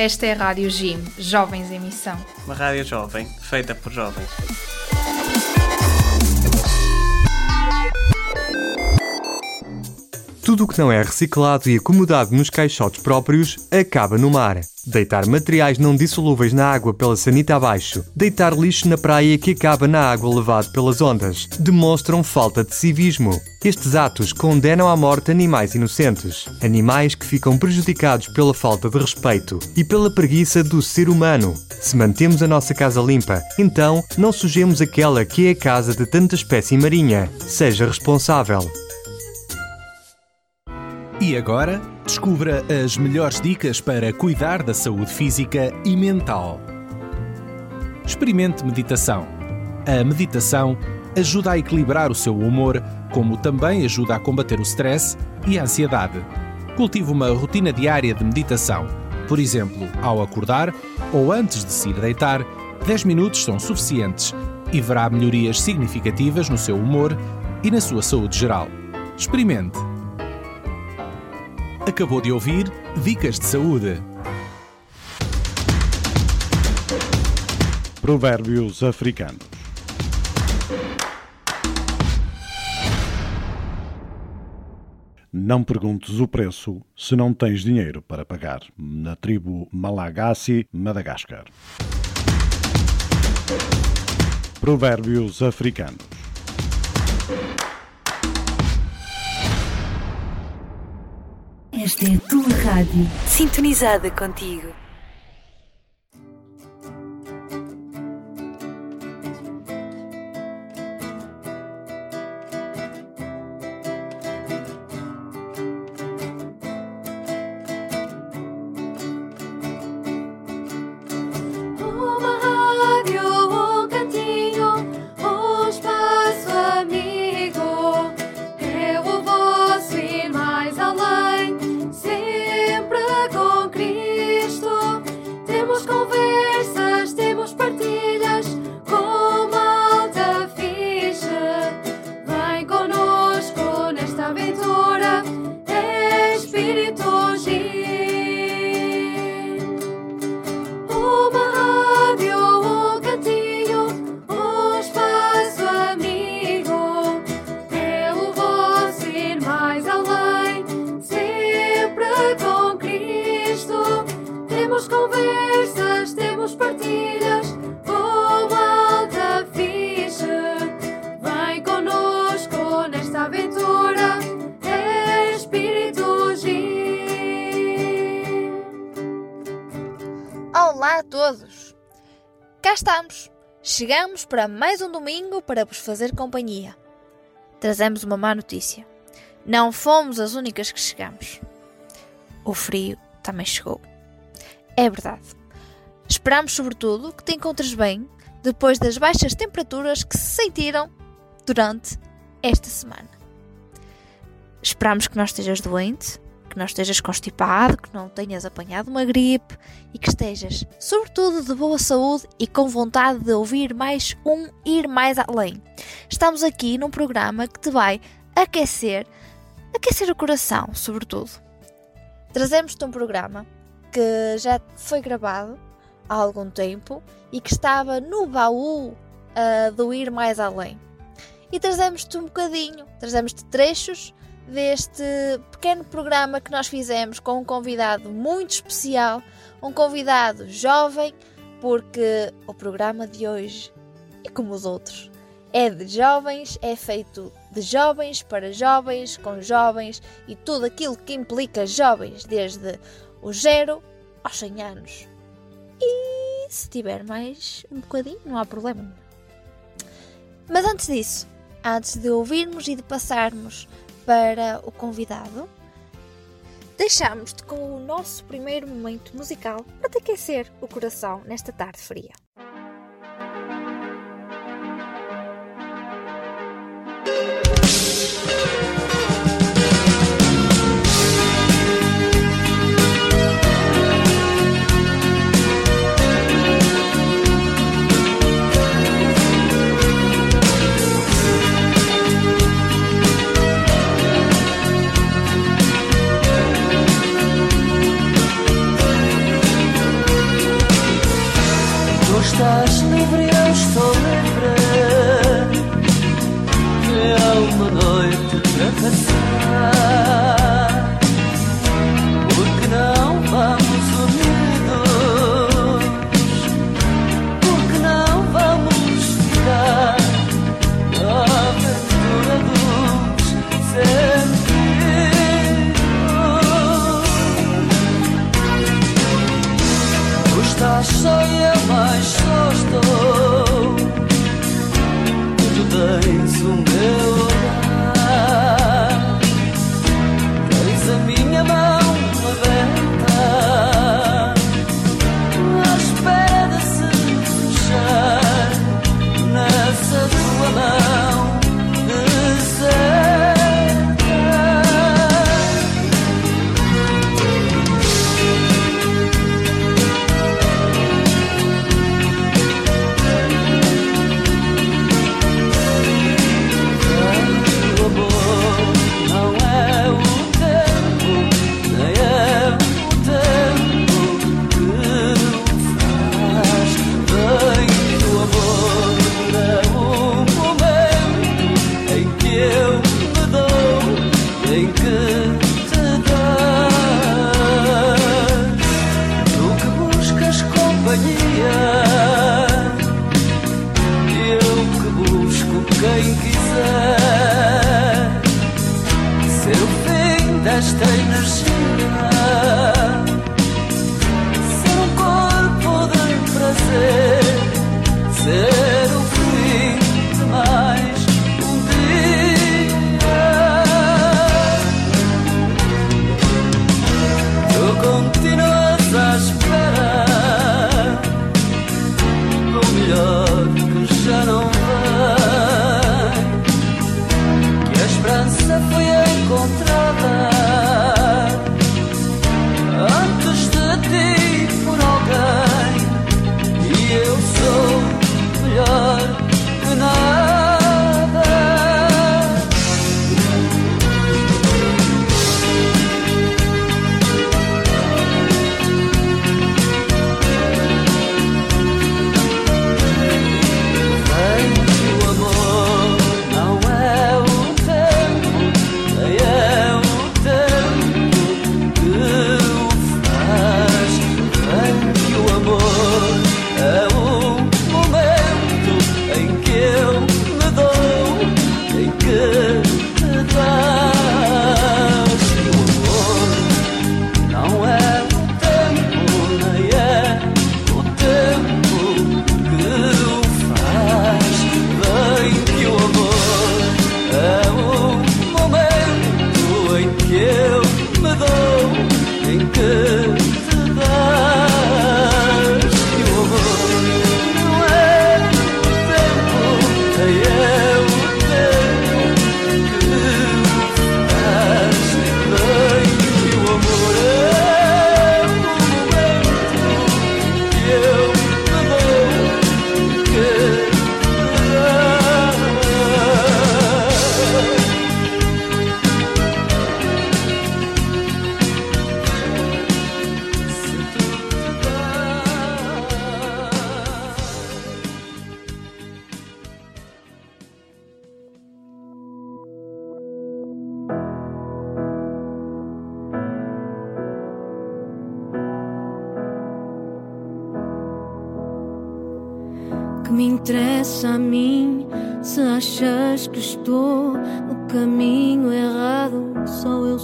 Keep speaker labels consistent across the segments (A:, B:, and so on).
A: Esta é a Rádio Jim, Jovens em Missão.
B: Uma rádio jovem, feita por jovens.
C: Tudo o que não é reciclado e acomodado nos caixotes próprios acaba no mar. Deitar materiais não dissolúveis na água pela sanita abaixo, deitar lixo na praia que acaba na água levado pelas ondas, demonstram falta de civismo. Estes atos condenam à morte animais inocentes, animais que ficam prejudicados pela falta de respeito e pela preguiça do ser humano. Se mantemos a nossa casa limpa, então não sujemos aquela que é a casa de tanta espécie marinha. Seja responsável.
D: E agora, descubra as melhores dicas para cuidar da saúde física e mental. Experimente meditação. A meditação ajuda a equilibrar o seu humor, como também ajuda a combater o stress e a ansiedade. Cultive uma rotina diária de meditação. Por exemplo, ao acordar ou antes de se ir deitar, 10 minutos são suficientes e verá melhorias significativas no seu humor e na sua saúde geral. Experimente! Acabou de ouvir Dicas de Saúde.
E: Provérbios africanos. Não perguntes o preço se não tens dinheiro para pagar. Na tribo Malagasy, Madagascar. Provérbios africanos.
F: Esta é a tua rádio, sintonizada contigo.
G: Para mais um domingo para vos fazer companhia. Trazemos uma má notícia. Não fomos as únicas que chegamos. O frio também chegou. É verdade. Esperamos, sobretudo, que te encontres bem depois das baixas temperaturas que se sentiram durante esta semana. Esperamos que não estejas doente, que não estejas constipado, que não tenhas apanhado uma gripe e que estejas, sobretudo, de boa saúde e com vontade de ouvir mais um Ir Mais Além. Estamos aqui num programa que te vai aquecer, aquecer o coração, sobretudo. Trazemos-te um programa que já foi gravado há algum tempo e que estava no baú ah, do Ir Mais Além. E trazemos-te um bocadinho, trazemos-te trechos deste pequeno programa que nós fizemos com um convidado muito especial, um convidado jovem, porque o programa de hoje é como os outros. É de jovens, é feito de jovens para jovens, com jovens e tudo aquilo que implica jovens, desde os 0 aos 100 anos. E se tiver mais um bocadinho, não há problema. Mas antes disso, antes de ouvirmos e de passarmos para o convidado, deixamos-te com o nosso primeiro momento musical para te aquecer o coração nesta tarde fria.
H: что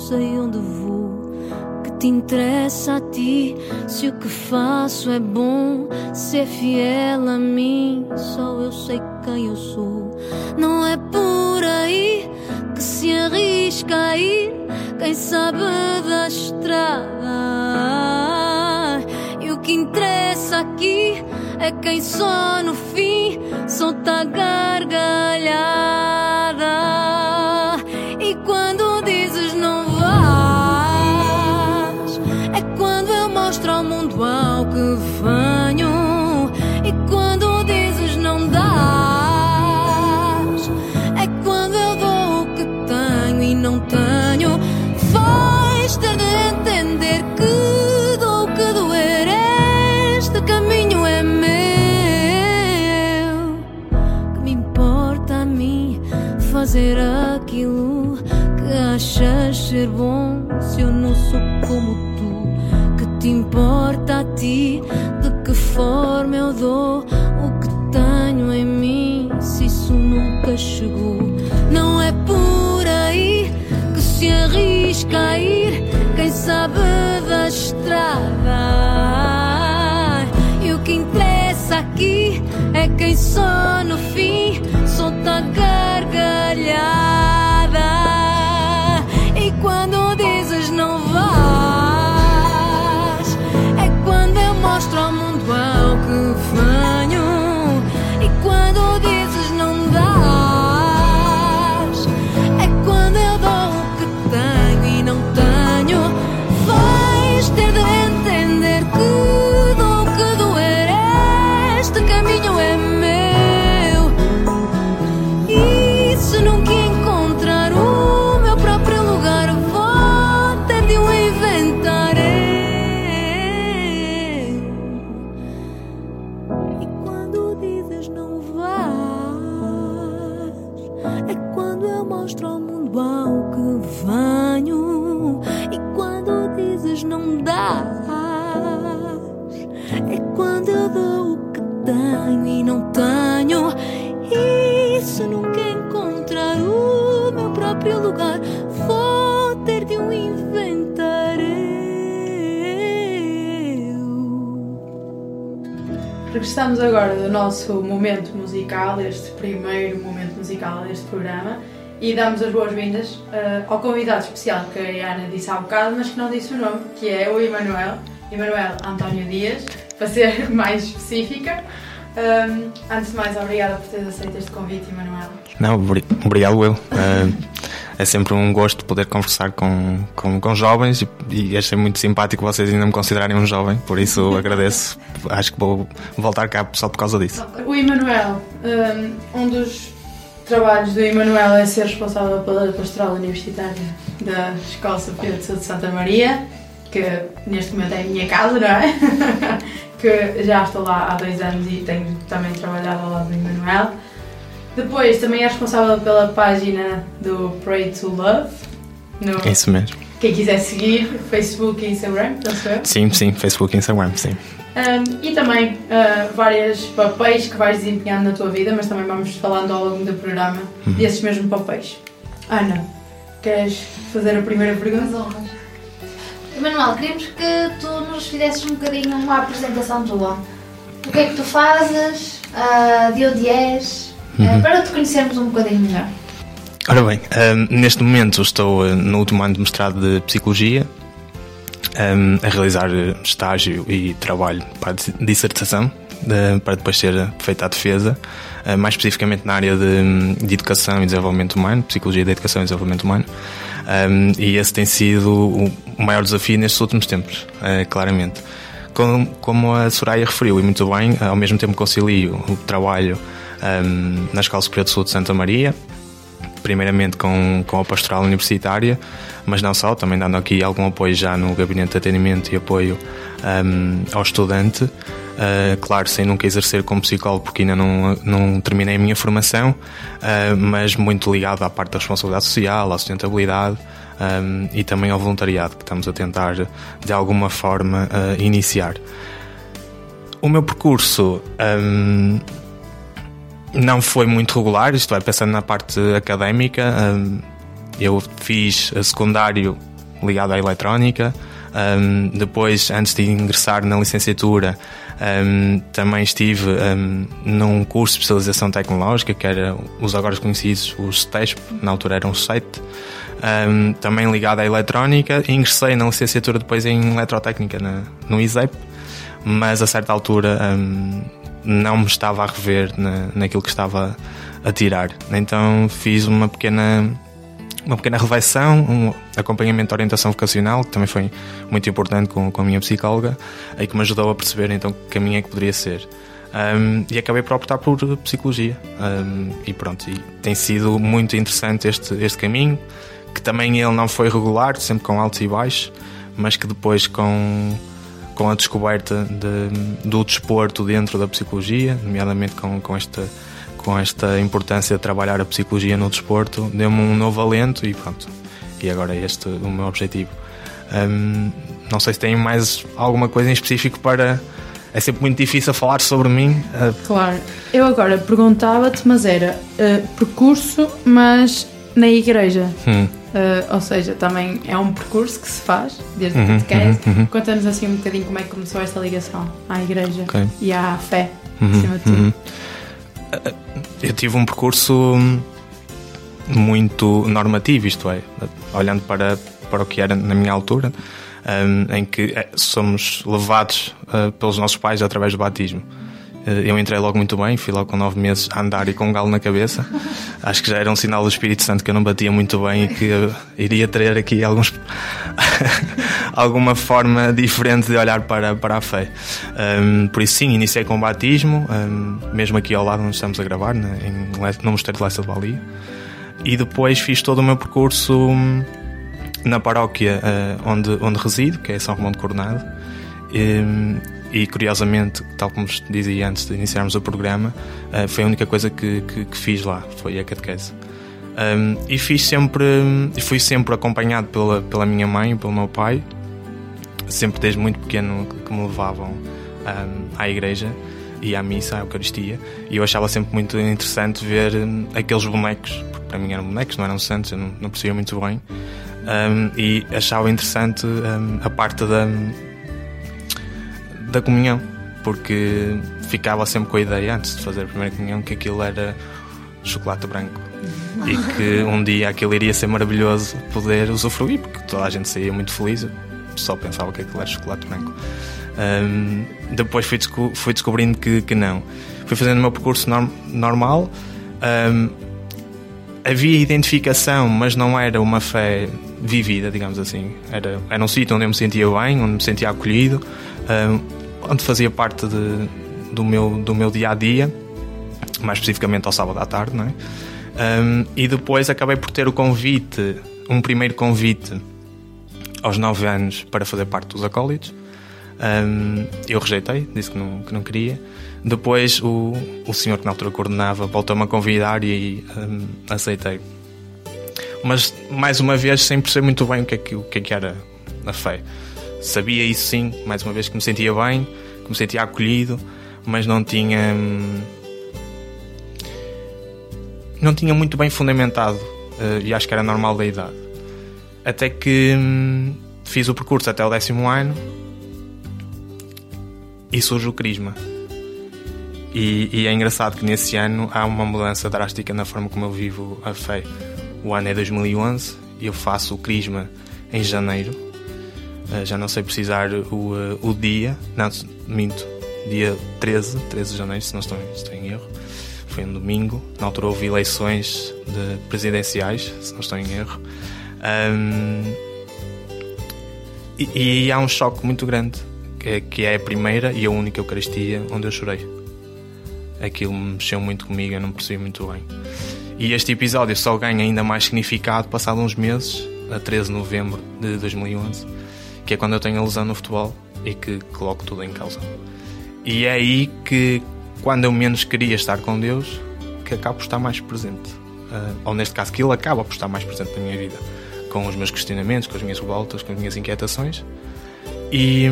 H: sei onde vou. Que te interessa a ti se o que faço é bom? Ser é fiel a mim, só eu sei quem eu sou. Não é por aí que se arrisca a ir quem sabe da estrada. E o que interessa aqui é quem só no fim solta a gargalhar.
I: Ser bom se eu não sou como tu? Que te importa a ti? De que forma eu dou o que tenho em mim se isso nunca chegou? Não é por aí que se arrisca a ir quem sabe da estrada. E o que interessa aqui é quem só no fim solta a
A: nosso momento musical, este primeiro momento musical deste programa, e damos as boas-vindas eh, ao convidado especial que a Ana disse há bocado, mas que não disse o nome, que é o Emanuel, Emanuel António Dias, para ser mais específica. Ahm, antes de mais, obrigada por teres aceito este convite, Emanuel.
J: Não, obri- obrigado eu. Eh, é sempre um gosto poder conversar com, com, com jovens e, e achei muito simpático vocês ainda me considerarem um jovem, por isso agradeço. Acho que vou voltar cá só por causa disso.
A: O Emanuel, um, um dos trabalhos do Emanuel é ser responsável pela pastoral universitária da Escola Superior de Saúde de Santa Maria, que neste momento é a minha casa, não é? que já estou lá há dois anos e tenho também trabalhado ao lado do Emanuel. Depois também é responsável pela página do Pray to Love, no,
J: É isso mesmo.
A: quem quiser seguir, Facebook e Instagram, penso eu.
J: Sim, sim, Facebook e Instagram, sim.
A: Um, e também uh, vários papéis que vais desempenhando na tua vida, mas também vamos falando ao longo do programa desses mesmos papéis. Ana, queres fazer a primeira pergunta?
G: Emanuel, queríamos que tu nos fizesses um bocadinho uma apresentação tua. O que é que tu fazes, ah, de onde és, ah, para te conhecermos um bocadinho melhor.
J: Ora bem, ehm, neste momento estou eh, no último ano de mestrado de Psicologia, ehm, a realizar eh, estágio e trabalho para a dis- dissertação, de- para depois ser feita a defesa, eh, mais especificamente na área de, de Educação e Desenvolvimento Humano, Psicologia da Educação e Desenvolvimento Humano, Ehm, e esse tem sido o maior desafio nestes últimos tempos, eh, claramente. Como, como a Soraya referiu, e muito bem, ao mesmo tempo concilio o trabalho ehm, na Escola Superior de Saúde de Santa Maria, primeiramente com, com a pastoral universitária, mas não só, também dando aqui algum apoio já no gabinete de atendimento e apoio ahm, ao estudante. Ah, claro, sem nunca exercer como psicólogo, porque ainda não, não terminei a minha formação, ah, mas muito ligado à parte da responsabilidade social, à sustentabilidade ahm, e também ao voluntariado, que estamos a tentar de alguma forma ah, iniciar. O meu percurso ahm, não foi muito regular, isto vai pensando na parte académica. hum, eu fiz secundário ligado à eletrónica. hum, depois, antes de ingressar na licenciatura, hum, também estive num curso de especialização tecnológica, que era os agora conhecidos, os STESP, na altura eram os SET. hum, também ligado à eletrónica. Ingressei na licenciatura depois em eletrotécnica no ISEP, mas a certa altura não me estava a rever na, naquilo que estava a tirar. Então fiz uma pequena uma pequena reflexão, um acompanhamento de orientação vocacional, que também foi muito importante com, com a minha psicóloga, e que me ajudou a perceber então que caminho é que poderia ser. Um, e acabei por optar por psicologia. Um, e pronto, e tem sido muito interessante este, este caminho, que também ele não foi regular, sempre com altos e baixos, mas que depois com com a descoberta de, do desporto dentro da psicologia, nomeadamente com, com, esta, com esta importância de trabalhar a psicologia no desporto, deu-me um novo alento e pronto. E agora é este o meu objetivo. Um, não sei se tem mais alguma coisa em específico para. É sempre muito difícil falar sobre mim. Uh,
A: Claro. Eu agora perguntava-te, mas era uh, percurso, mas na igreja.
J: hum,
A: Uh, ou seja, também é um percurso que se faz desde
J: Uhum,
A: que te queres.
J: uhum, uhum.
A: Conta-nos assim um bocadinho como é que começou esta ligação à igreja
J: Ok.
A: e à fé,
J: Uhum,
A: acima de tudo.
J: uhum. Eu tive um percurso muito normativo, isto é, olhando para, para o que era na minha altura, um, em que eh, somos levados uh, pelos nossos pais através do batismo. Uh, Eu entrei logo muito bem, fui logo com nove meses a andar e com um galo na cabeça. Acho que já era um sinal do Espírito Santo que eu não batia muito bem e que iria ter aqui alguns alguma forma diferente de olhar para, para a fé. Um, por isso, sim, iniciei com o batismo, um, mesmo aqui ao lado onde estamos a gravar, né, no Mosteiro de Lessa de Balia. E depois fiz todo o meu percurso hum, na paróquia eh, onde, onde resido, que é São Romão de Coronado. Hum, E, curiosamente, tal como dizia antes de iniciarmos o programa, eh, foi a única coisa que, que, que fiz lá, foi a catequese. Um, e fiz sempre, fui sempre acompanhado pela, pela minha mãe e pelo meu pai, sempre desde muito pequeno que, me levavam hum, à igreja e à missa, à Eucaristia, e eu achava sempre muito interessante ver hum, aqueles bonecos, porque para mim eram bonecos, não eram santos, eu não, não percebia muito bem, Hum, e achava interessante a parte da, da comunhão, porque ficava sempre com a ideia, antes de fazer a primeira comunhão, que aquilo era chocolate branco. E que um dia aquilo iria ser maravilhoso poder usufruir, porque toda a gente saía muito feliz, só pensava que aquilo era chocolate branco. Hum, depois fui, desco- fui descobrindo que, que não. Fui fazendo o meu percurso norm- normal. hum, havia identificação, mas não era uma fé vivida, digamos assim. Era, era um sítio onde eu me sentia bem, onde me sentia acolhido, hum, onde fazia parte de- do, meu, do meu dia a dia, mais especificamente ao sábado à tarde, não é? Hum, e depois acabei por ter o convite, um primeiro convite aos 9 anos para fazer parte dos acólitos. Hum, eu rejeitei, disse que não, que não queria. Depois o, o senhor que na altura coordenava voltou-me a convidar e hum, aceitei. Mas mais uma vez sem perceber muito bem o que é que, o que, é que era a fé. Sabia isso sim, mais uma vez que me sentia bem, que me sentia acolhido, mas não tinha. hum, não tinha muito bem fundamentado eh, e acho que era normal da idade. Até que hum, fiz o percurso até o décimo ano e surge o Crisma. E, e é engraçado que nesse ano há uma mudança drástica na forma como eu vivo a fé. O ano é 2011 e eu faço o Crisma em janeiro. Eh, já não sei precisar o, eh, o dia, não, minto, dia 13, 13 de janeiro, se não estou, estou em erro. Foi um domingo. Na altura houve eleições de presidenciais, se não estou em erro. Ahm, e, e há um choque muito grande, que é, que é a primeira e a única Eucaristia onde eu chorei. Aquilo mexeu muito comigo, eu não percebi muito bem. E este episódio só ganha ainda mais significado passado uns meses, a 13 de novembro de 2011, que é quando eu tenho a lesão no futebol e que coloco tudo em causa. E é aí que, quando eu menos queria estar com Deus, que acabo por estar mais presente. Ah, ou neste caso, que Ele acaba por estar mais presente na minha vida. Com os meus questionamentos, com as minhas revoltas, com as minhas inquietações. E,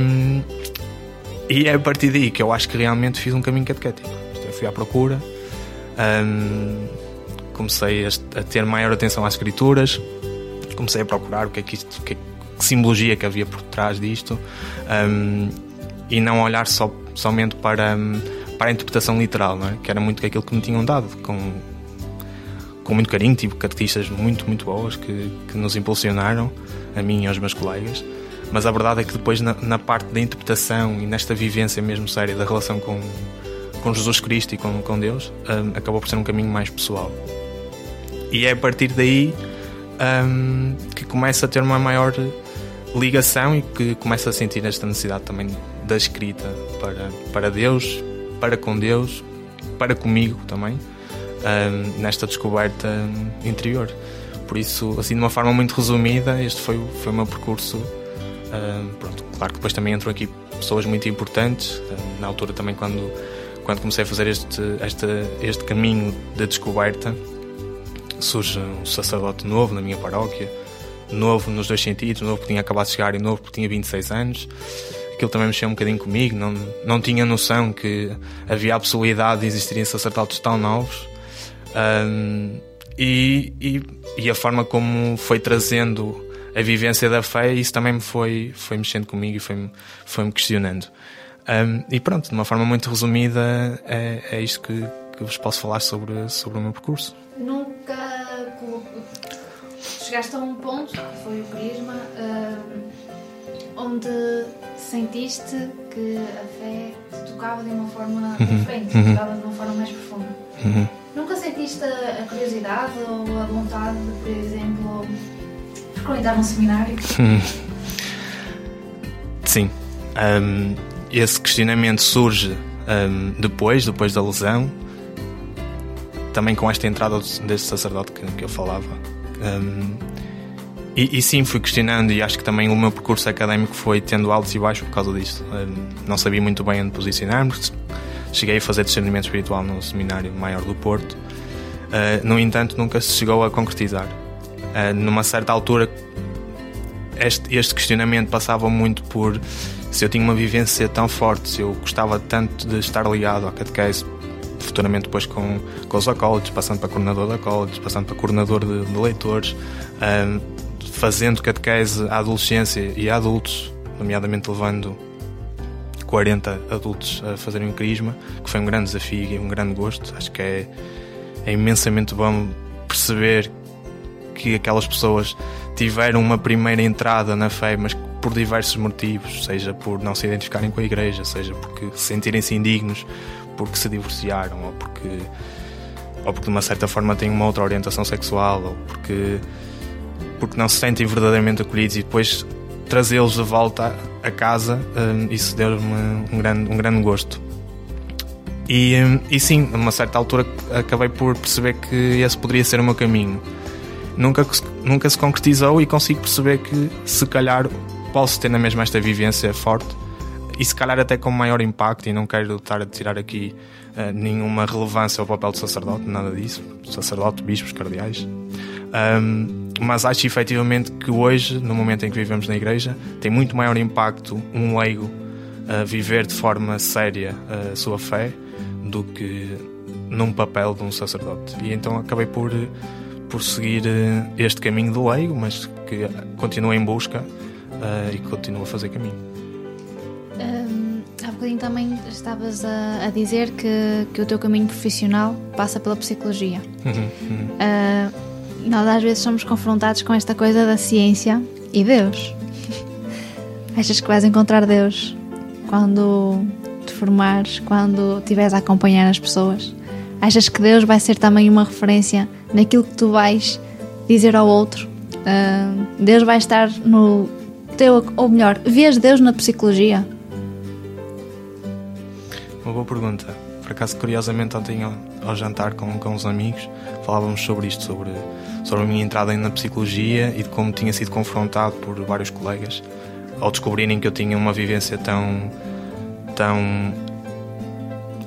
J: e é a partir daí que eu acho que realmente fiz um caminho catequético. Isto é, Eu fui à procura, hum, comecei a, a ter maior atenção às escrituras, comecei a procurar o que é que isto, o que, é- que simbologia que havia por trás disto, hum, e não olhar só, somente para, para a interpretação literal, é? que era muito aquilo que me tinham dado, com, com muito carinho, tive catequistas muito, muito boas que, que nos impulsionaram, a mim e aos meus colegas. Mas a verdade é que depois, na, na parte da interpretação e nesta vivência mesmo séria da relação com, com Jesus Cristo e com, com Deus, hum, acabou por ser um caminho mais pessoal. E é a partir daí hum, que começa a ter uma maior ligação e que começa a sentir esta necessidade também da escrita para, para Deus, para com Deus, para comigo também, nesta descoberta interior. Por isso, assim, de uma forma muito resumida, este foi, foi o meu percurso. Pronto, claro que depois também entram aqui pessoas muito importantes. Na altura também, quando, quando comecei a fazer este, este, este caminho de descoberta, surge um sacerdote novo na minha paróquia, novo nos dois sentidos, novo porque tinha acabado de chegar e novo porque tinha 26 anos. Aquilo também mexeu um bocadinho comigo, não, não tinha noção que havia a possibilidade de existirem sacerdotes tão novos. Um, e, e, e, a forma como foi trazendo a vivência da fé, isso também me foi, foi mexendo comigo e foi-me foi -me questionando. Um, e pronto, de uma forma muito resumida, é, é isto que, que vos posso falar sobre, sobre o meu percurso.
G: Nunca chegaste a um ponto, que foi o Crisma, um, onde sentiste que a fé te tocava de uma forma uhum. diferente, uhum. tocava de uma forma mais profunda. Uhum. Nunca sentiste a curiosidade ou a vontade de, por exemplo, frequentar um seminário?
J: Sim. Um, esse questionamento surge um, depois, depois da lesão, também com esta entrada deste sacerdote que, que eu falava. Um, e, e, sim, fui questionando e acho que também o meu percurso académico foi tendo altos e baixos por causa disto. Um, não sabia muito bem onde posicionar-me. Cheguei a fazer discernimento espiritual no Seminário Maior do Porto. Uh, no entanto, nunca se chegou a concretizar. Uh, numa certa altura, este, este questionamento passava muito por se eu tinha uma vivência tão forte, se eu gostava tanto de estar ligado à catequese, futuramente depois com, com os acólitos, passando para coordenador de acólitos, passando para coordenador de, de leitores, um, fazendo catequese à adolescência e a adultos, nomeadamente levando 40 adultos a fazerem um crisma, que foi um grande desafio e um grande gosto. Acho que é, é imensamente bom perceber que aquelas pessoas tiveram uma primeira entrada na fé, mas por diversos motivos, seja por não se identificarem com a igreja, seja porque sentirem-se indignos, porque se divorciaram, ou porque, ou porque de uma certa forma têm uma outra orientação sexual, ou porque, porque não se sentem verdadeiramente acolhidos e depois trazê-los de volta a casa, hum, isso deu-me um grande, um grande gosto. E, hum, e sim, a uma certa altura acabei por perceber que esse poderia ser o meu caminho. Nunca, nunca se concretizou e consigo perceber que se calhar posso ter na mesma esta vivência forte e se calhar até com maior impacto, e não quero estar a tirar aqui uh, nenhuma relevância ao papel do sacerdote, nada disso, sacerdote, bispos, cardeais. Um, mas acho efetivamente que hoje, no momento em que vivemos na igreja, tem muito maior impacto um leigo uh, viver de forma séria uh, a sua fé do que num papel de um sacerdote. E então acabei por, por seguir este caminho do leigo, mas que continua em busca uh, e continua a fazer caminho.
G: Bocadinho também estavas a, a, dizer que, que o teu caminho profissional passa pela psicologia. Uhum, uhum. Uh, nós às vezes somos confrontados com esta coisa da ciência e Deus. Achas que vais encontrar Deus quando te formares, quando estiveres a acompanhar as pessoas? Achas que Deus vai ser também uma referência naquilo que tu vais dizer ao outro? Uh, Deus vai estar no teu, ou melhor, vês Deus na psicologia?
J: Uma boa pergunta. Por acaso, curiosamente, ontem ao, jantar com, com os amigos, falávamos sobre isto, sobre, sobre a minha entrada na psicologia e de como tinha sido confrontado por vários colegas ao descobrirem que eu tinha uma vivência tão, tão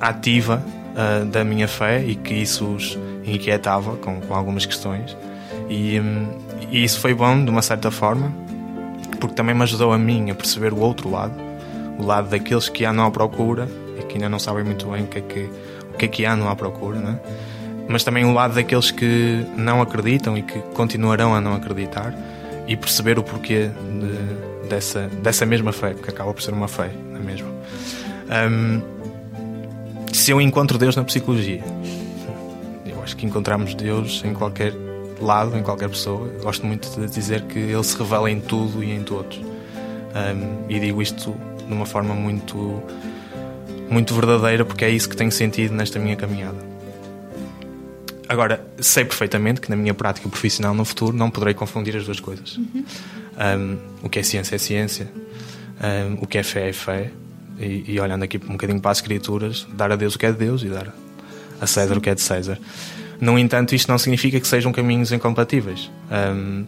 J: ativa uh, da minha fé e que isso os inquietava com, com algumas questões. E, um, e isso foi bom, de uma certa forma, porque também me ajudou a mim a perceber o outro lado, o lado daqueles que andam à procura e que ainda não sabem muito bem o que é que, o que, é que andam à procura, né? mas também o lado daqueles que não acreditam e que continuarão a não acreditar e perceber o porquê de, dessa, dessa mesma fé, que acaba por ser uma fé, não é mesmo? Um, se eu encontro Deus na psicologia, eu acho que encontramos Deus em qualquer lado, em qualquer pessoa. Gosto muito de dizer que ele se revela em tudo e em todos. Um, e digo isto de uma forma muito, muito verdadeira, porque é isso que tenho sentido nesta minha caminhada. Agora, sei perfeitamente que na minha prática profissional no futuro não poderei confundir as duas coisas. Uhum. Um, o que é ciência é ciência, um, o que é fé é fé. E, e, olhando aqui um bocadinho para as Escrituras, dar a Deus o que é de Deus e dar a César Sim. o que é de César. No entanto, isto não significa que sejam caminhos incompatíveis. Um,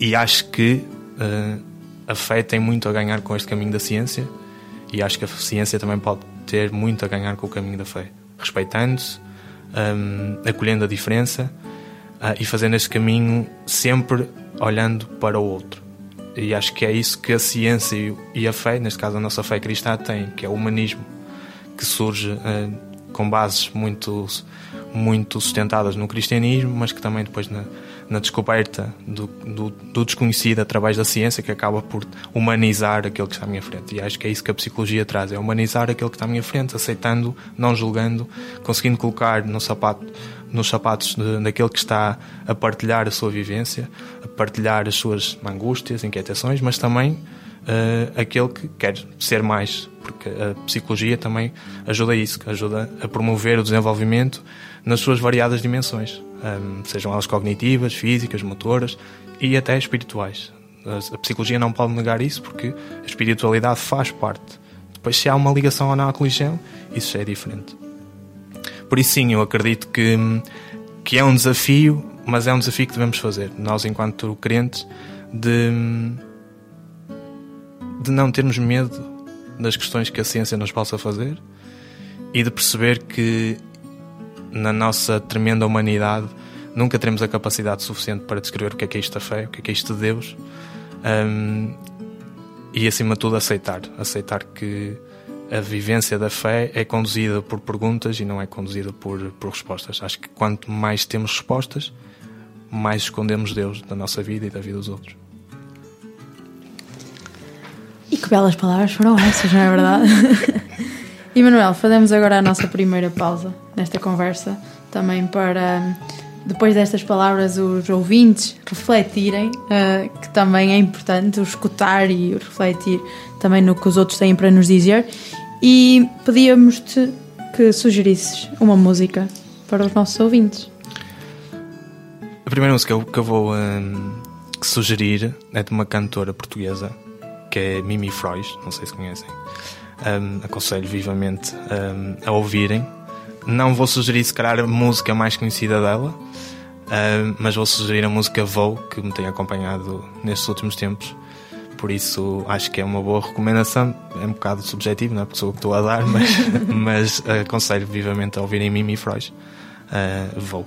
J: e acho que uh, a fé tem muito a ganhar com este caminho da ciência, e acho que a ciência também pode ter muito a ganhar com o caminho da fé, respeitando-se, um, acolhendo a diferença uh, e fazendo esse caminho sempre olhando para o outro. E acho que é isso que a ciência e a fé, neste caso a nossa fé cristã, tem, que é o humanismo, que surge uh, com bases muito, muito sustentadas no cristianismo, mas que também depois na, na descoberta do, do, do, desconhecido através da ciência, que acaba por humanizar aquilo que está à minha frente. E acho que é isso que a psicologia traz, é humanizar aquilo que está à minha frente, aceitando, não julgando, conseguindo colocar no sapato nos sapatos de, daquele que está a partilhar a sua vivência, a partilhar as suas angústias, inquietações, mas também uh, aquele que quer ser mais, porque a psicologia também ajuda a isso, ajuda a promover o desenvolvimento nas suas variadas dimensões, um, sejam elas cognitivas, físicas, motoras e até espirituais. A, psicologia não pode negar isso porque a espiritualidade faz parte. Depois, se há uma ligação ou não à religião, isso é diferente. Por isso, sim, eu acredito que, que é um desafio, mas é um desafio que devemos fazer, nós, enquanto crentes, de, de não termos medo das questões que a ciência nos possa fazer e de perceber que na nossa tremenda humanidade nunca teremos a capacidade suficiente para descrever o que é que é isto da fé, o que é que é isto de Deus um, e acima de tudo aceitar, aceitar que a vivência da fé é conduzida por perguntas e não é conduzida por, por respostas. Acho que quanto mais temos respostas, mais escondemos Deus da nossa vida e da vida dos outros.
A: E que belas palavras foram essas, não é verdade? e Manuel, fazemos agora a nossa primeira pausa nesta conversa, também para, depois destas palavras, os ouvintes refletirem, uh, que também é importante o escutar e o refletir também no que os outros têm para nos dizer e pedíamos-te que sugerisses uma música para os nossos ouvintes.
J: A primeira música que eu vou um, sugerir é de uma cantora portuguesa que é Mimi Frois, não sei se conhecem. Um, aconselho vivamente um, a ouvirem. Não vou sugerir, se calhar, a música mais conhecida dela, um, mas vou sugerir a música Vou, que me tem acompanhado nestes últimos tempos por isso acho que é uma boa recomendação. É um bocado subjetivo, não é porque sou o que estou a dar, mas, mas aconselho vivamente a ouvirem Mimi Freud. Uh, vou.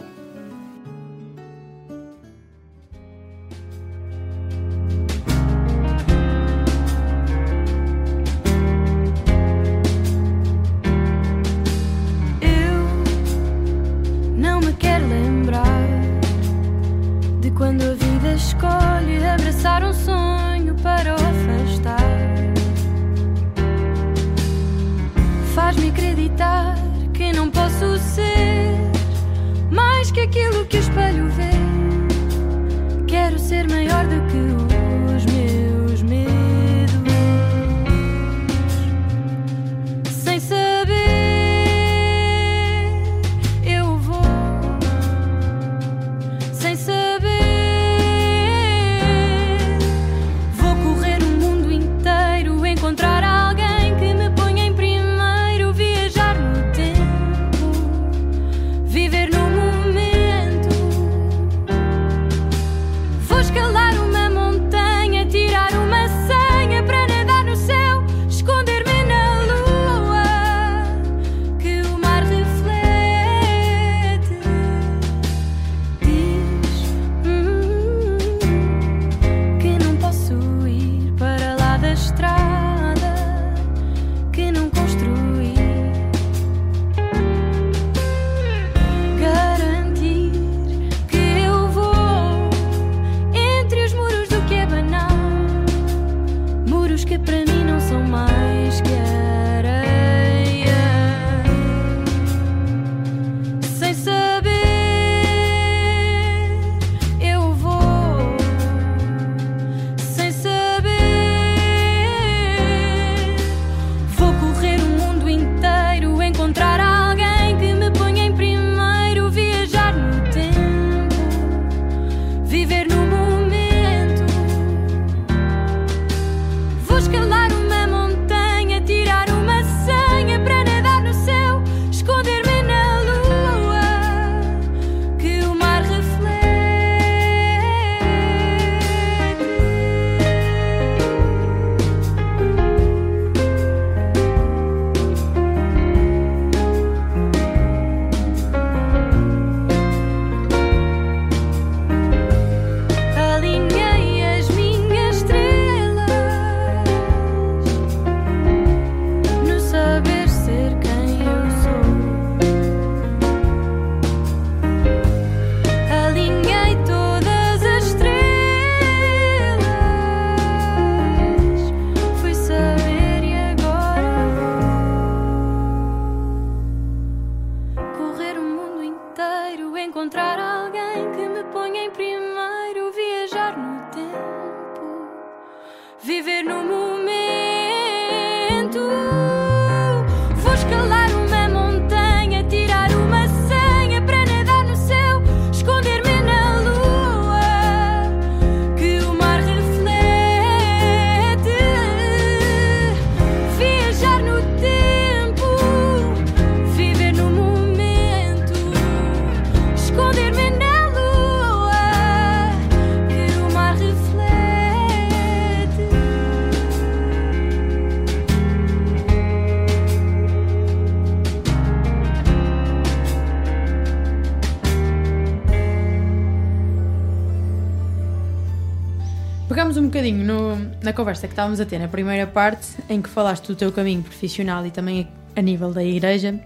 H: Na
A: conversa que estávamos a ter na primeira parte, em que falaste do teu caminho profissional e também a, nível da igreja.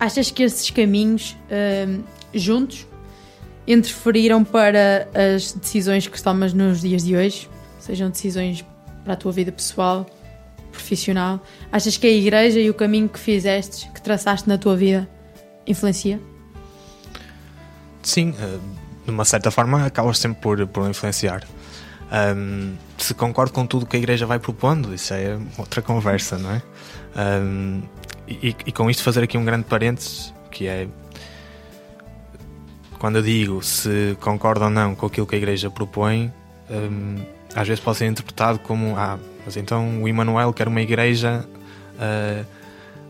A: Achas que esses caminhos hum, juntos interferiram para as decisões que tomas nos dias de hoje? Sejam decisões para a tua vida pessoal, profissional. Achas que a igreja e o caminho que fizeste, que traçaste na tua vida, influencia?
J: Sim, eh, de uma certa forma acabas sempre por, por influenciar. Ahm, se concordo com tudo que a igreja vai propondo, isso é outra conversa, não é? Ahm, e, e com isto fazer aqui um grande parênteses, que é quando eu digo se concordo ou não com aquilo que a igreja propõe, ahm, às vezes pode ser interpretado como ah, mas então o Emmanuel quer uma igreja ah,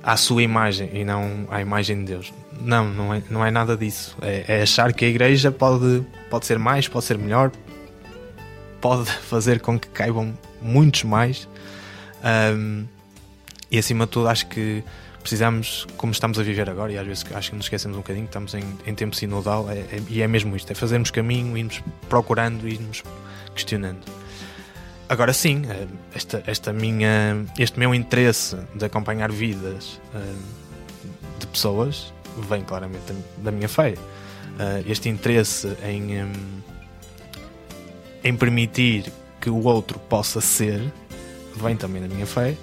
J: à sua imagem e não à imagem de Deus. Não, não é, não é nada disso. É, é achar que a igreja pode, pode ser mais, pode ser melhor, pode fazer com que caibam muitos mais. Ahm, e acima de tudo, acho que precisamos, como estamos a viver agora, e às vezes acho que nos esquecemos um bocadinho, estamos em, em tempo sinodal, é, é- e é mesmo isto: é fazermos caminho, irmos procurando irmos questionando. Agora sim, eh, esta, esta minha, este meu interesse de acompanhar vidas eh, de pessoas vem claramente da- da minha fé. Eh, Este interesse em, em, permitir que o outro possa ser vem também da minha fé.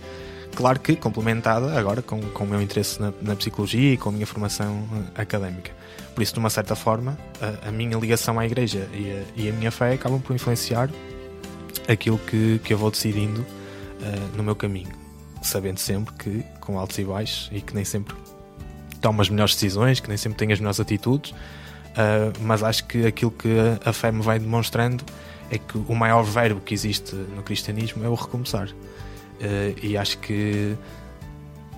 J: Claro que complementada agora com, com o meu interesse na, na psicologia e com a minha formação eh, académica. Por isso, de uma certa forma, a, a minha ligação à igreja e a, e a minha fé acabam por influenciar aquilo que, que eu vou decidindo eh, no meu caminho, sabendo sempre que com altos e baixos e que nem sempre tomo as melhores decisões, que nem sempre tenho as melhores atitudes, eh, mas acho que aquilo que a, a fé me vai demonstrando é que o maior verbo que existe no cristianismo é o recomeçar. Eh, e acho que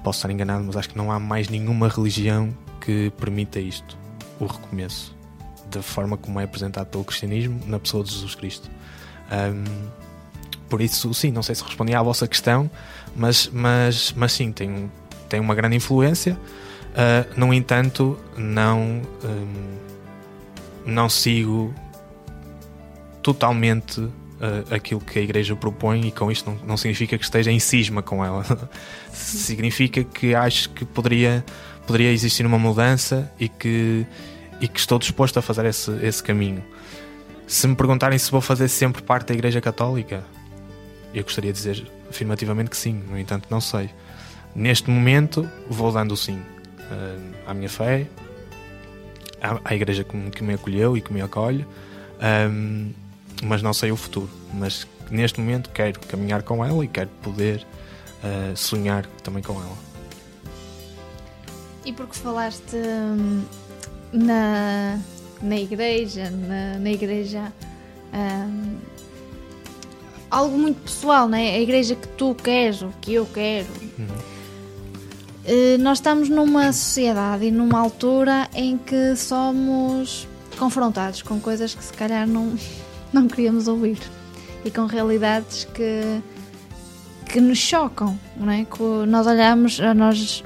J: posso estar enganado, mas acho que não há mais nenhuma religião que permita isto, o recomeço, da forma como é apresentado pelo cristianismo na pessoa de Jesus Cristo. Ahm, por isso, sim, não sei se respondi à vossa questão, mas, mas, mas sim, tem, tem uma grande influência. Ah, no entanto, não, hum, não sigo totalmente ah, aquilo que a Igreja propõe, e com isto não, não significa que esteja em cisma com ela. significa que acho que poderia, poderia existir uma mudança e que, e que estou disposto a fazer esse, esse caminho. Se me perguntarem se vou fazer sempre parte da Igreja Católica, eu gostaria de dizer afirmativamente que sim, no entanto, não sei. Neste momento, vou dando sim eh, à minha fé, à, à Igreja que me, que me acolheu e que me acolhe, ehm, mas não sei o futuro. Mas neste momento, quero caminhar com ela e quero poder eh, sonhar também com ela.
G: E porque falaste hum, na, na igreja, na, na igreja hum, algo muito pessoal, né? A igreja que tu queres, o que eu quero. Eh, nós estamos numa sociedade e numa altura em que somos confrontados com coisas que se calhar não, não queríamos ouvir e com realidades que, que nos chocam, não é? Que nós olhamos, nós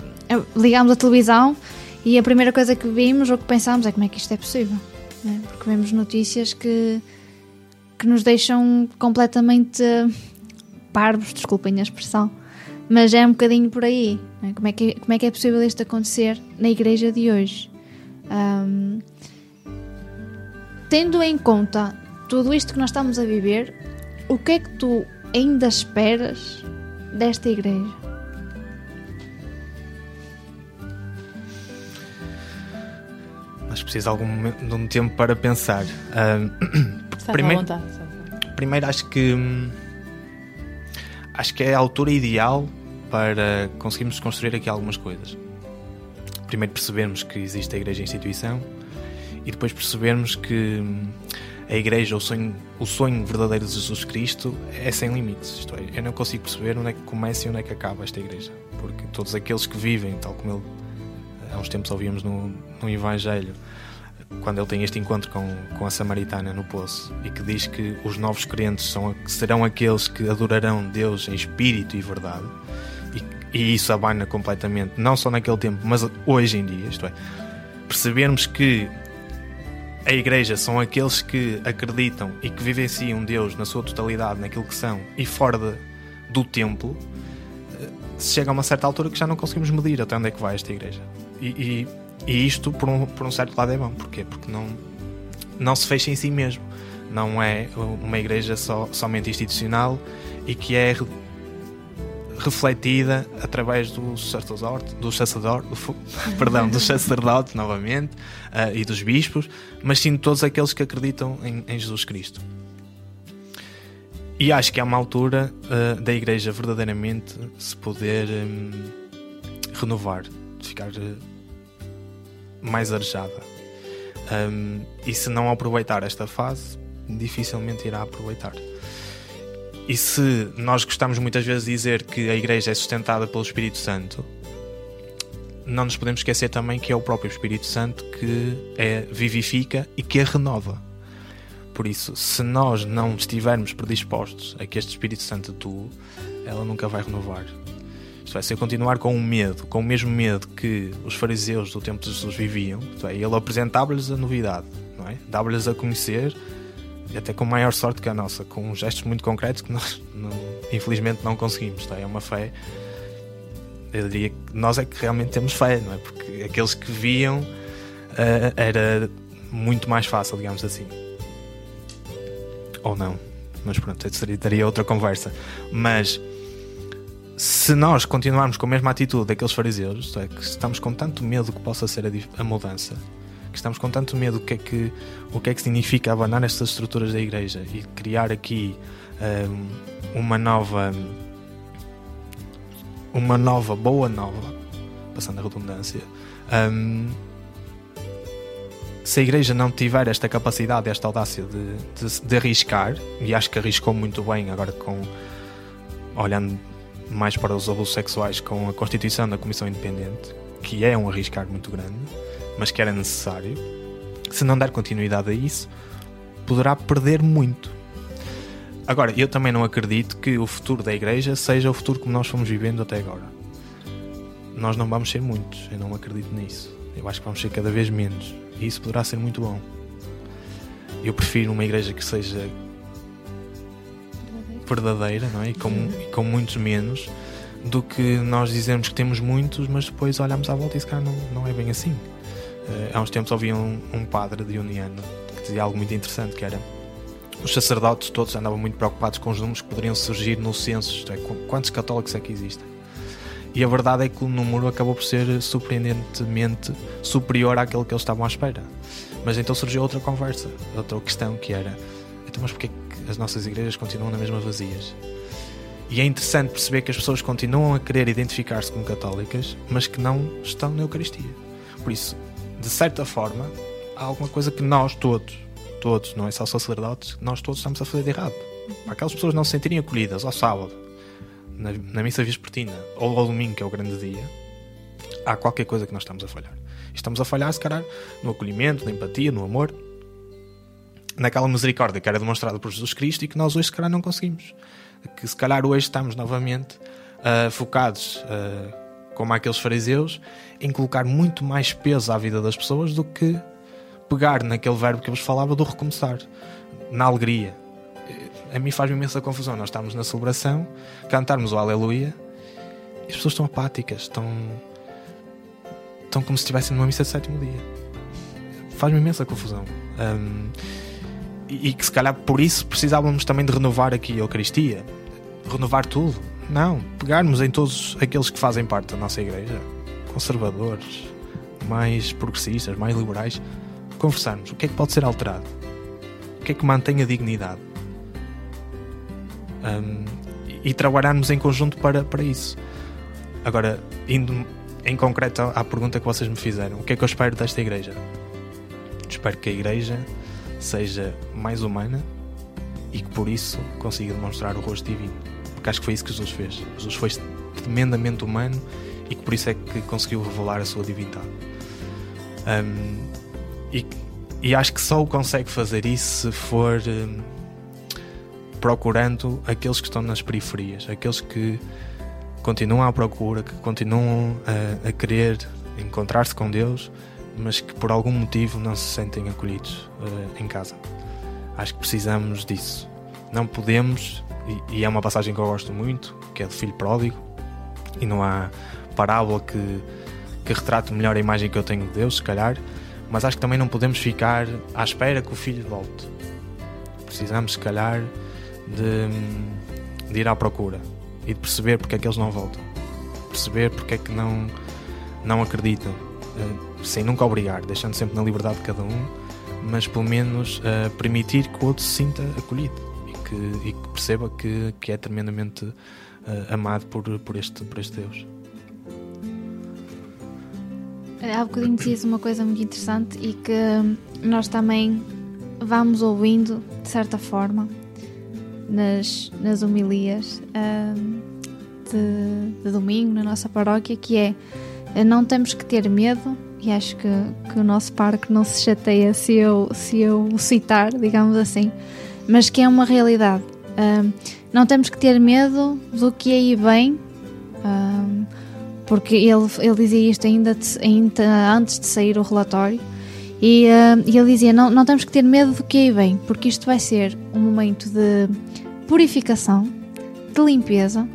G: ligamos a televisão e a primeira coisa que vimos ou que pensámos é como é que isto é possível, é? Porque vemos notícias que, que nos deixam completamente parvos, desculpem a expressão, mas é um bocadinho por aí. é? Como, é que, como é que é possível isto acontecer na igreja de hoje? Ahm, tendo em conta tudo isto que nós estamos a viver, o que é que tu ainda esperas desta igreja?
J: Acho que preciso de algum momento, de um tempo para pensar.
A: Está
J: primeiro,
A: vontade.
J: primeiro acho que hum, acho que é a altura ideal para conseguirmos construir aqui algumas coisas. Primeiro percebermos que existe a igreja instituição e depois percebermos que hum, a igreja, o sonho, o sonho verdadeiro de Jesus Cristo é sem limites. Isto é, eu não consigo perceber onde é que começa e onde é que acaba esta igreja. Porque todos aqueles que vivem, tal como ele há uns tempos ouvíamos no, no Evangelho, quando ele tem este encontro com, com a Samaritana no poço e que diz que os novos crentes são, serão aqueles que adorarão Deus em espírito e verdade, e, e isso abana completamente, não só naquele tempo, mas hoje em dia. Isto é, percebermos que a igreja são aqueles que acreditam e que vivenciam Deus na sua totalidade, naquilo que são, e fora de, do templo, eh, se chega a uma certa altura que já não conseguimos medir até onde é que vai esta igreja. E, e, e isto, por um, por um certo lado, é bom. Porquê? Porque não, não se fecha em si mesmo. Não é uma igreja só, somente institucional e que é refletida através dos sacerdotes, do fu- perdão, dos sacerdotes novamente ah, e dos bispos, mas sim de todos aqueles que acreditam em, em Jesus Cristo. E acho que é uma altura ah, da igreja verdadeiramente se poder hum, renovar, de ficar eh, mais arejada. Um, e se não aproveitar esta fase, dificilmente irá aproveitar. E se nós gostamos muitas vezes de dizer que a igreja é sustentada pelo Espírito Santo, não nos podemos esquecer também que é o próprio Espírito Santo que é, vivifica e que a renova. Por isso, se nós não estivermos predispostos a que este Espírito Santo atue, ela nunca vai renovar. Isto vai ser continuar com o medo, com o mesmo medo que os fariseus do tempo de Jesus viviam. Isto é, ele apresentava-lhes a novidade, não é? dava-lhes a conhecer, até com maior sorte que a nossa, com gestos muito concretos que nós, não- infelizmente, não conseguimos. Isto é, uma fé. Eu diria que nós é que realmente temos fé, não é? Porque aqueles que viam eh, era muito mais fácil, digamos assim. Ou não. Mas pronto, seria, daria outra conversa. Mas se nós continuarmos com a mesma atitude daqueles fariseus, isto é, que estamos com tanto medo que possa ser a, a mudança, que estamos com tanto medo do que é que, o que é que significa abandonar estas estruturas da igreja e criar aqui hum, uma nova uma nova, boa nova, passando a redundância, hum, se a igreja não tiver esta capacidade, esta audácia de, de, de arriscar, e acho que arriscou muito bem agora com olhando mais para os abusos sexuais com a constituição da Comissão Independente, que é um arriscar muito grande, mas que era necessário, se não der continuidade a isso, poderá perder muito. Agora, eu também não acredito que o futuro da Igreja seja o futuro como nós fomos vivendo até agora. Nós não vamos ser muitos, eu não acredito nisso. Eu acho que vamos ser cada vez menos. E isso poderá ser muito bom. Eu prefiro uma igreja que seja verdadeira não é? e, com, e com muitos menos do que nós dizermos que temos muitos, mas depois olhamos à volta e se calhar não, não é bem assim. Eh, há uns tempos ouvi um, um padre de Uniano que dizia algo muito interessante que era os sacerdotes todos andavam muito preocupados com os números que poderiam surgir no censo, isto é, qu- quantos católicos é que existem? E a verdade é que o número acabou por ser surpreendentemente superior àquele que eles estavam à espera. Mas então surgiu outra conversa, outra questão que era: então, mas porquê que as nossas igrejas continuam na mesma vazias? E é interessante perceber que as pessoas continuam a querer identificar-se como católicas, mas que não estão na Eucaristia. Por isso, de certa forma, há alguma coisa que nós todos, todos, não é só sacerdotes, nós todos estamos a fazer de errado. Para aquelas pessoas não se sentirem acolhidas ao sábado, na, na missa vespertina, ou ao domingo, que é o grande dia, há qualquer coisa que nós estamos a falhar. Estamos a falhar, se calhar, no acolhimento, na empatia, no amor, naquela misericórdia que era demonstrada por Jesus Cristo e que nós hoje, se calhar, não conseguimos. Que se calhar hoje estamos novamente ah, focados, ah, como aqueles fariseus, em colocar muito mais peso à vida das pessoas do que pegar naquele verbo que eu vos falava do recomeçar, na alegria. A mim faz-me imensa confusão. Nós estamos na celebração, cantarmos o Aleluia e as pessoas estão apáticas, estão, estão como se estivessem numa missa de sétimo dia. Faz-me imensa confusão. E, e que se calhar por isso precisávamos também de renovar aqui a Eucaristia, renovar tudo. Não, pegarmos em todos aqueles que fazem parte da nossa igreja, conservadores, mais progressistas, mais liberais, conversarmos o que é que pode ser alterado, o que é que mantém a dignidade um, e, trabalharmos em conjunto para, para isso. Agora, indo em concreto à pergunta que vocês me fizeram, o que é que eu espero desta igreja? Espero que a igreja seja mais humana e que por isso consiga demonstrar o rosto divino. Acho que foi isso que Jesus fez. Jesus foi tremendamente humano e que por isso é que conseguiu revelar a sua divindade. Um, e, e, acho que só o consegue fazer isso se for um, procurando aqueles que estão nas periferias, aqueles que continuam à procura, que continuam a, a querer encontrar-se com Deus, mas que por algum motivo não se sentem acolhidos uh, em casa. Acho que precisamos disso. Não podemos, e, é uma passagem que eu gosto muito, que é do filho pródigo, e não há parábola que, que retrate melhor a imagem que eu tenho de Deus, se calhar, mas acho que também não podemos ficar à espera que o filho volte. Precisamos, se calhar, de, de ir à procura e de perceber porque é que eles não voltam, perceber porque é que não, não acreditam, uh, sem nunca obrigar, deixando sempre na liberdade de cada um, mas pelo menos uh, permitir que o outro se sinta acolhido que, e que perceba que, que é tremendamente uh, amado por, por, este, por este Deus.
G: Há bocadinho dizias uma coisa muito interessante e que nós também vamos ouvindo, de certa forma, nas, nas homilias um, de, de, domingo na nossa paróquia, que é não temos que ter medo, e acho que, que o nosso parque não se chateia se eu, se eu citar, digamos assim, mas que é uma realidade. Um, não temos que ter medo do que aí vem, um, porque ele, ele dizia isto ainda, de, ainda antes de sair o relatório. E, uh, ele dizia: não, não temos que ter medo do que aí vem, porque isto vai ser um momento de purificação, de limpeza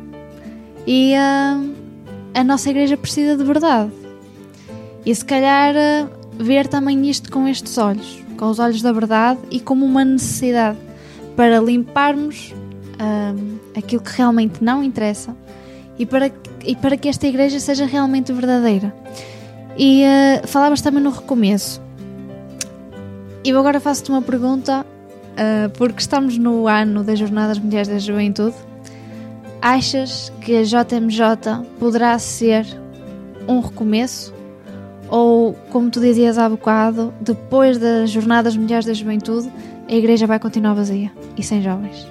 G: e uh, a nossa igreja precisa de verdade. E se calhar uh, ver também isto com estes olhos, com os olhos da verdade e como uma necessidade para limparmos uh, aquilo que realmente não interessa e para, e para que esta igreja seja realmente verdadeira. E uh, falavas também no recomeço. Eu agora faço-te uma pergunta uh, porque estamos no ano das Jornadas Mundiais da Juventude, achas que a JMJ poderá ser um recomeço? Ou, como tu dizias há bocado, depois das Jornadas Mundiais da Juventude, a igreja vai continuar vazia e sem jovens?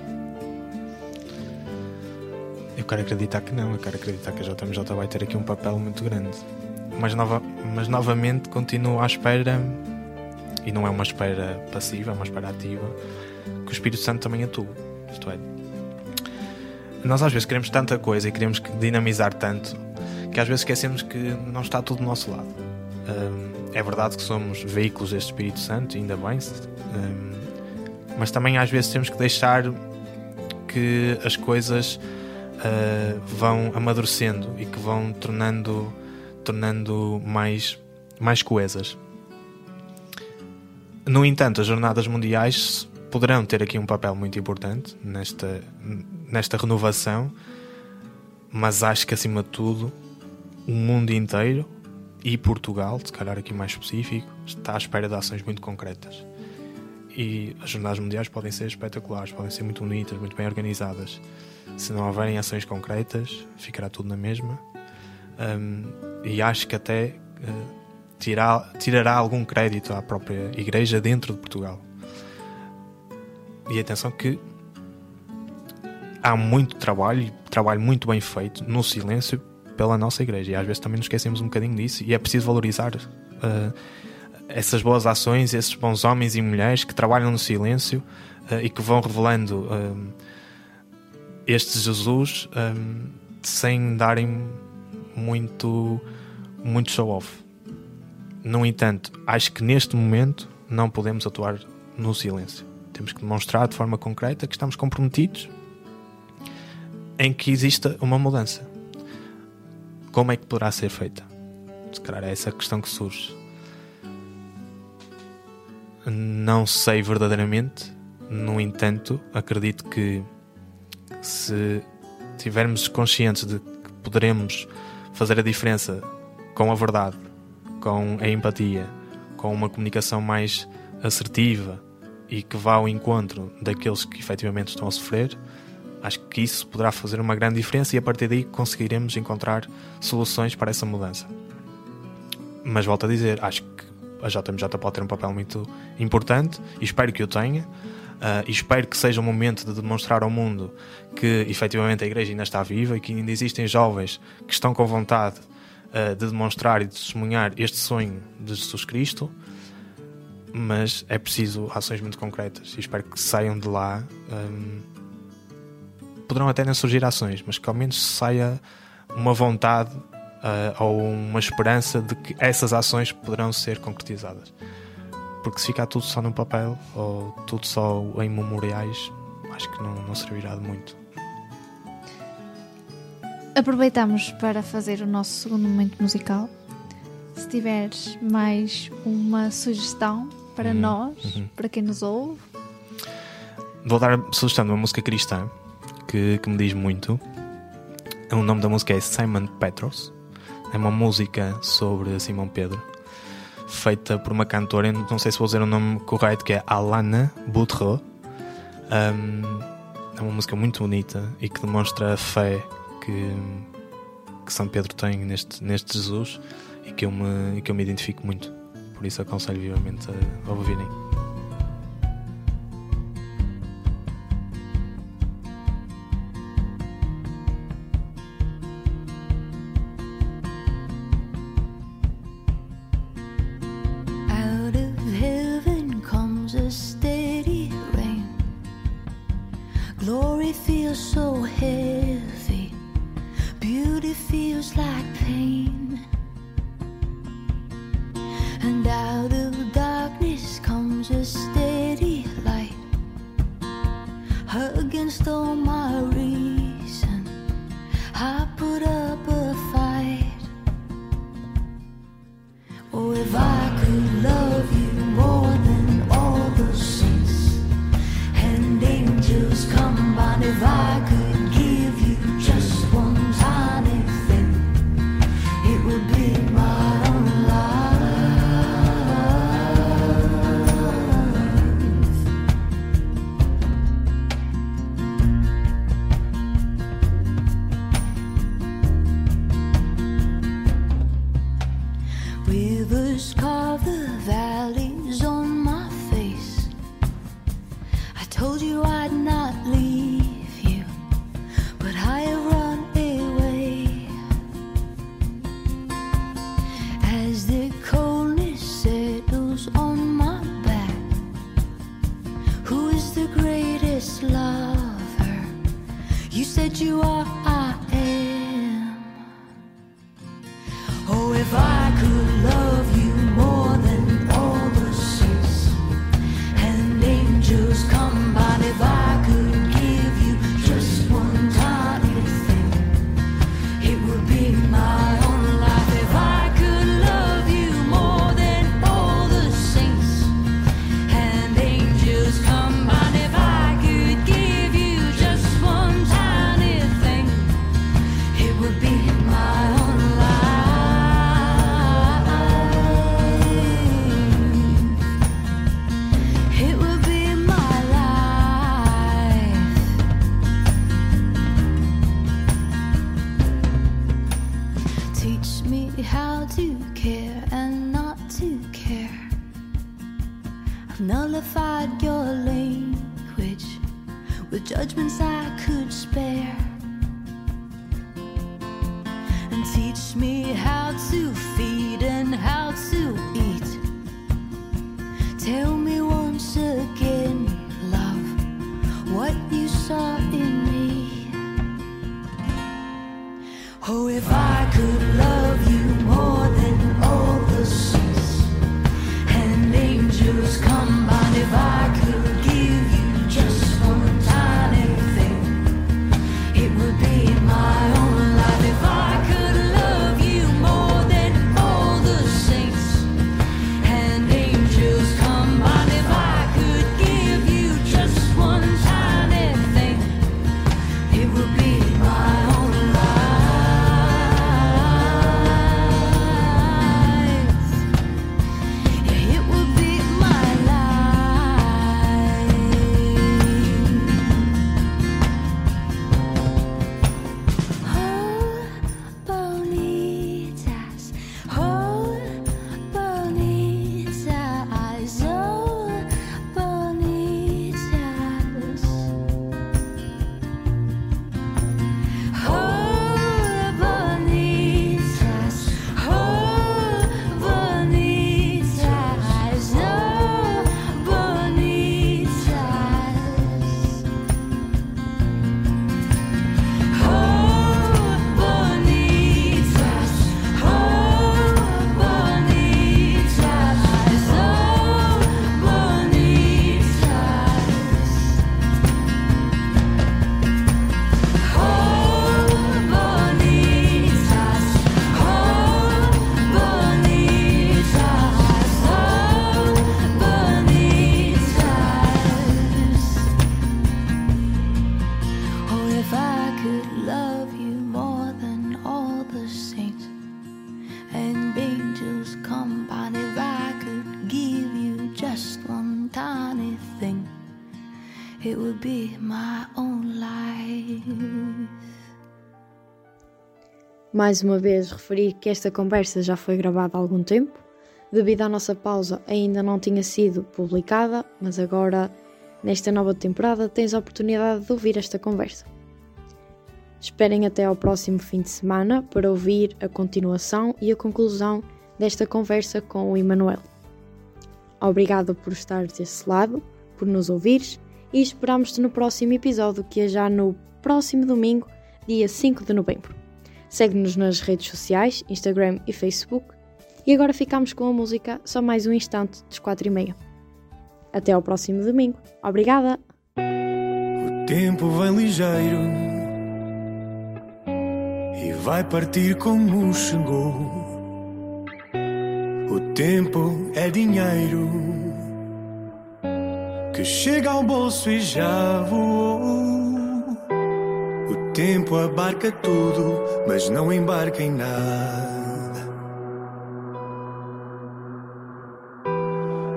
J: Eu quero acreditar que não, eu quero acreditar que a JMJ vai ter aqui um papel muito grande. Mas, nova, mas novamente continuo à espera e não é uma espera passiva, é uma espera ativa, que o Espírito Santo também atua. Isto é, nós às vezes queremos tanta coisa e queremos dinamizar tanto que às vezes esquecemos que não está tudo do nosso lado. Um, é verdade que somos veículos deste Espírito Santo, ainda bem, um, mas também às vezes temos que deixar que as coisas uh, vão amadurecendo e que vão tornando, tornando mais, mais coesas. No entanto, as jornadas mundiais poderão ter aqui um papel muito importante nesta, nesta renovação, mas acho que acima de tudo o mundo inteiro e Portugal, se calhar aqui mais específico, está à espera de ações muito concretas. E as jornadas mundiais podem ser espetaculares, podem ser muito bonitas, muito bem organizadas. Se não houverem ações concretas, ficará tudo na mesma. Um, e acho que até uh, tirar, tirará algum crédito à própria Igreja dentro de Portugal. E atenção que há muito trabalho, trabalho muito bem feito, no silêncio, pela nossa Igreja. E às vezes também nos esquecemos um bocadinho disso e é preciso valorizar uh, essas boas ações, esses bons homens e mulheres que trabalham no silêncio uh, e que vão revelando uh, este Jesus sem darem muito, muito show-off. No entanto, acho que neste momento não podemos atuar no silêncio. Temos que demonstrar de forma concreta que estamos comprometidos em que exista uma mudança. Como é que poderá ser feita? Se calhar é essa a questão que surge. Não sei verdadeiramente, no entanto, acredito que se tivermos conscientes de que poderemos fazer a diferença com a verdade com a empatia, com uma comunicação mais assertiva e que vá ao encontro daqueles que efetivamente estão a sofrer, acho que isso poderá fazer uma grande diferença e a partir daí conseguiremos encontrar soluções para essa mudança. Mas volto a dizer, acho que a JMJ pode ter um papel muito importante e espero que o tenha. Uh, e espero que seja o momento de demonstrar ao mundo que efetivamente a Igreja ainda está viva e que ainda existem jovens que estão com vontade uh, de demonstrar e de testemunhar este sonho de Jesus Cristo. Mas é preciso ações muito concretas e espero que saiam de lá. Um, poderão até não surgir ações, mas que ao menos saia uma vontade uh, ou uma esperança de que essas ações poderão ser concretizadas. Porque se ficar tudo só no papel ou tudo só em memoriais, acho que não, não servirá de muito.
K: Aproveitamos para fazer o nosso segundo momento musical. Se tiveres mais uma sugestão para uhum, nós, uhum. para quem nos ouve.
J: Vou dar a sugestão de uma música cristã que, que me diz muito. O nome da música é Simon Petros. É uma música sobre Simão Pedro, feita por uma cantora, não sei se vou dizer o nome correto, que é Alana Boutreau. Um, é uma música muito bonita e que demonstra a fé que, que São Pedro tem neste, neste Jesus e que, eu me, que eu me identifico muito. Por isso aconselho vivamente a ouvirem.
H: the judgments I could spare and teach me how to feel.
L: Mais uma vez, referir que esta conversa já foi gravada há algum tempo. Devido à nossa pausa, ainda não tinha sido publicada, mas agora, nesta nova temporada, tens a oportunidade de ouvir esta conversa. Esperem até ao próximo fim de semana para ouvir a continuação e a conclusão desta conversa com o Emanuel. Obrigado por estares desse lado, por nos ouvires e esperamos-te no próximo episódio, que é já no próximo domingo, dia 5 de novembro. Segue-nos nas redes sociais, Instagram e Facebook. E agora ficamos com a música Só Mais Um Instante, dos 4 e meia. Até ao próximo domingo. Obrigada!
M: O tempo vem ligeiro e vai partir como chegou. O tempo é dinheiro que chega ao bolso e já voou. O tempo abarca tudo, mas não embarca em nada.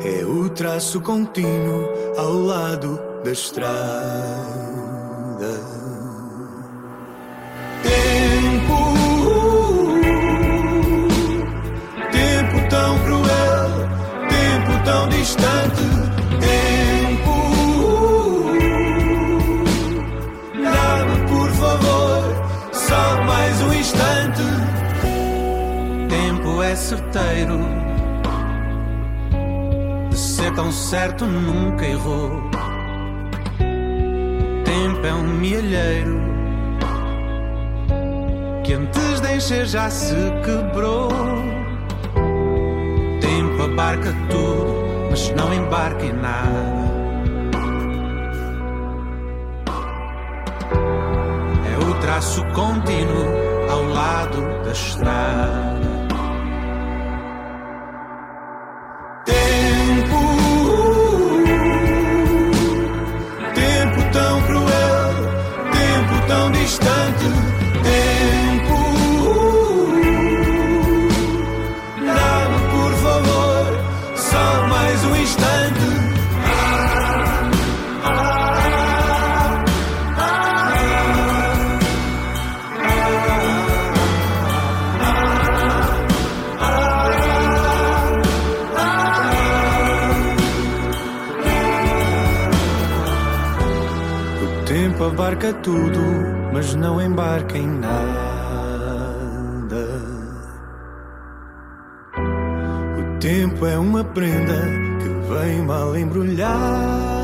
M: É o traço contínuo ao lado da estrada. Tempo, tempo tão cruel, tempo tão distante.
N: Certeiro, de ser tão certo nunca errou. Tempo é um mielheiro que antes de encher já se quebrou. Tempo abarca tudo, mas não embarca em nada. É o traço contínuo ao lado da estrada.
M: Tempo abarca tudo, mas não embarca em nada. O tempo é uma prenda que vem mal embrulhada.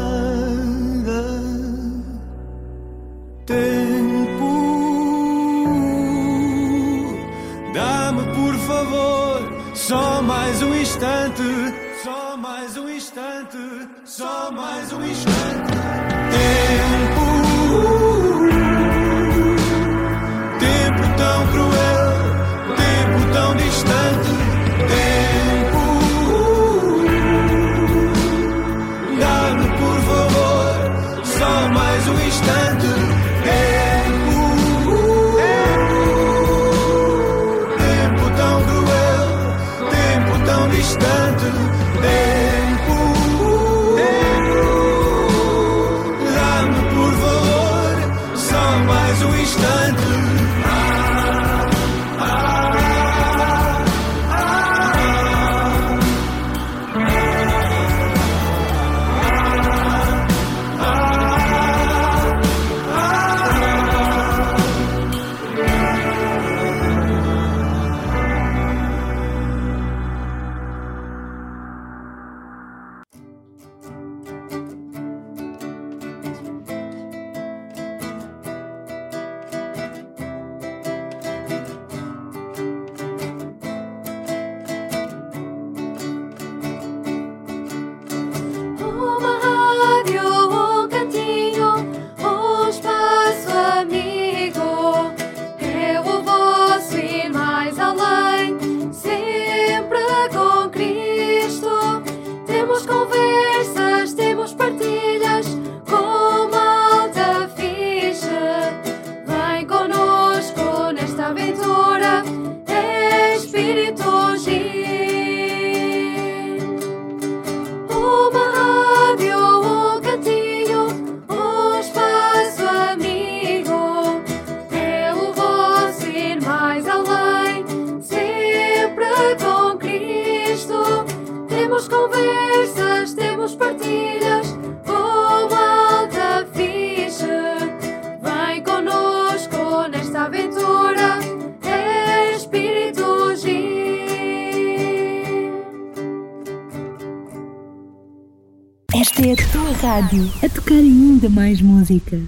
F: Esta é a tua rádio a tocar ainda mais música.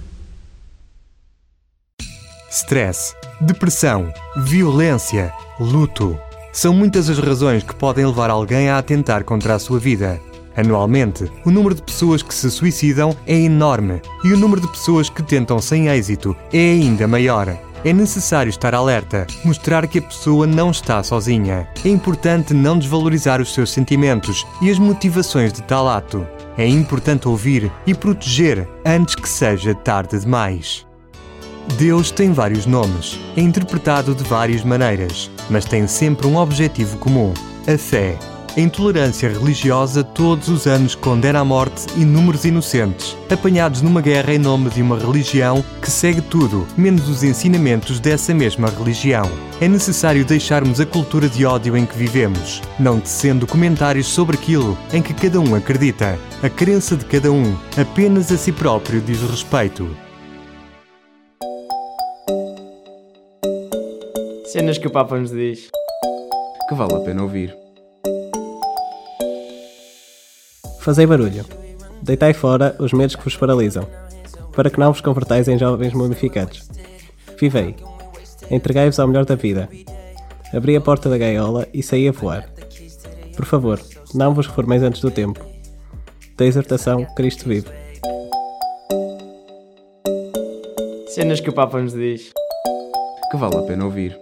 C: Stress, depressão, violência, luto. São muitas as razões que podem levar alguém a atentar contra a sua vida. Anualmente, o número de pessoas que se suicidam é enorme e o número de pessoas que tentam sem êxito é ainda maior. É necessário estar alerta, mostrar que a pessoa não está sozinha. É importante não desvalorizar os seus sentimentos e as motivações de tal ato. É importante ouvir e proteger antes que seja tarde demais. Deus tem vários nomes, é interpretado de várias maneiras, mas tem sempre um objetivo comum: a fé. A intolerância religiosa todos os anos condena à morte inúmeros inocentes, apanhados numa guerra em nome de uma religião que segue tudo, menos os ensinamentos dessa mesma religião. É necessário deixarmos a cultura de ódio em que vivemos, não tecendo comentários sobre aquilo em que cada um acredita. A crença de cada um apenas a si próprio diz respeito.
O: Cenas que o Papa nos diz.
P: Que vale a pena ouvir.
O: Fazei barulho. Deitai fora os medos que vos paralisam, para que não vos convertais em jovens mumificados. Vivei. Entregai-vos ao melhor da vida. Abri a porta da gaiola e saí a voar. Por favor, não vos reformeis antes do tempo. Da exortação, Cristo vive. Cenas que o Papa nos diz.
P: Que vale a pena ouvir.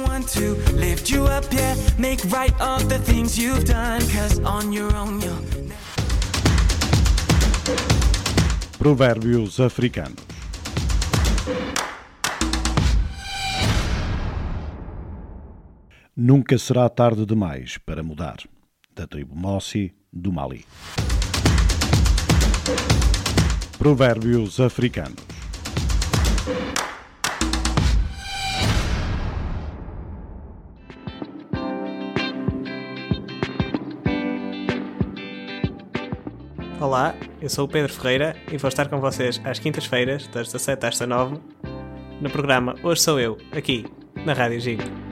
Q: Someone to lift you up, yeah, make right all the things you've done. Cause on your own, you'll
E: Provérbios africanos. Nunca será tarde demais para mudar. Da tribo Mossi, do Mali. Provérbios africanos.
B: Olá, eu sou o Pedro Ferreira e vou estar com vocês às quintas-feiras, das 17 às 19, no programa Hoje Sou Eu, aqui na Rádio Gigo.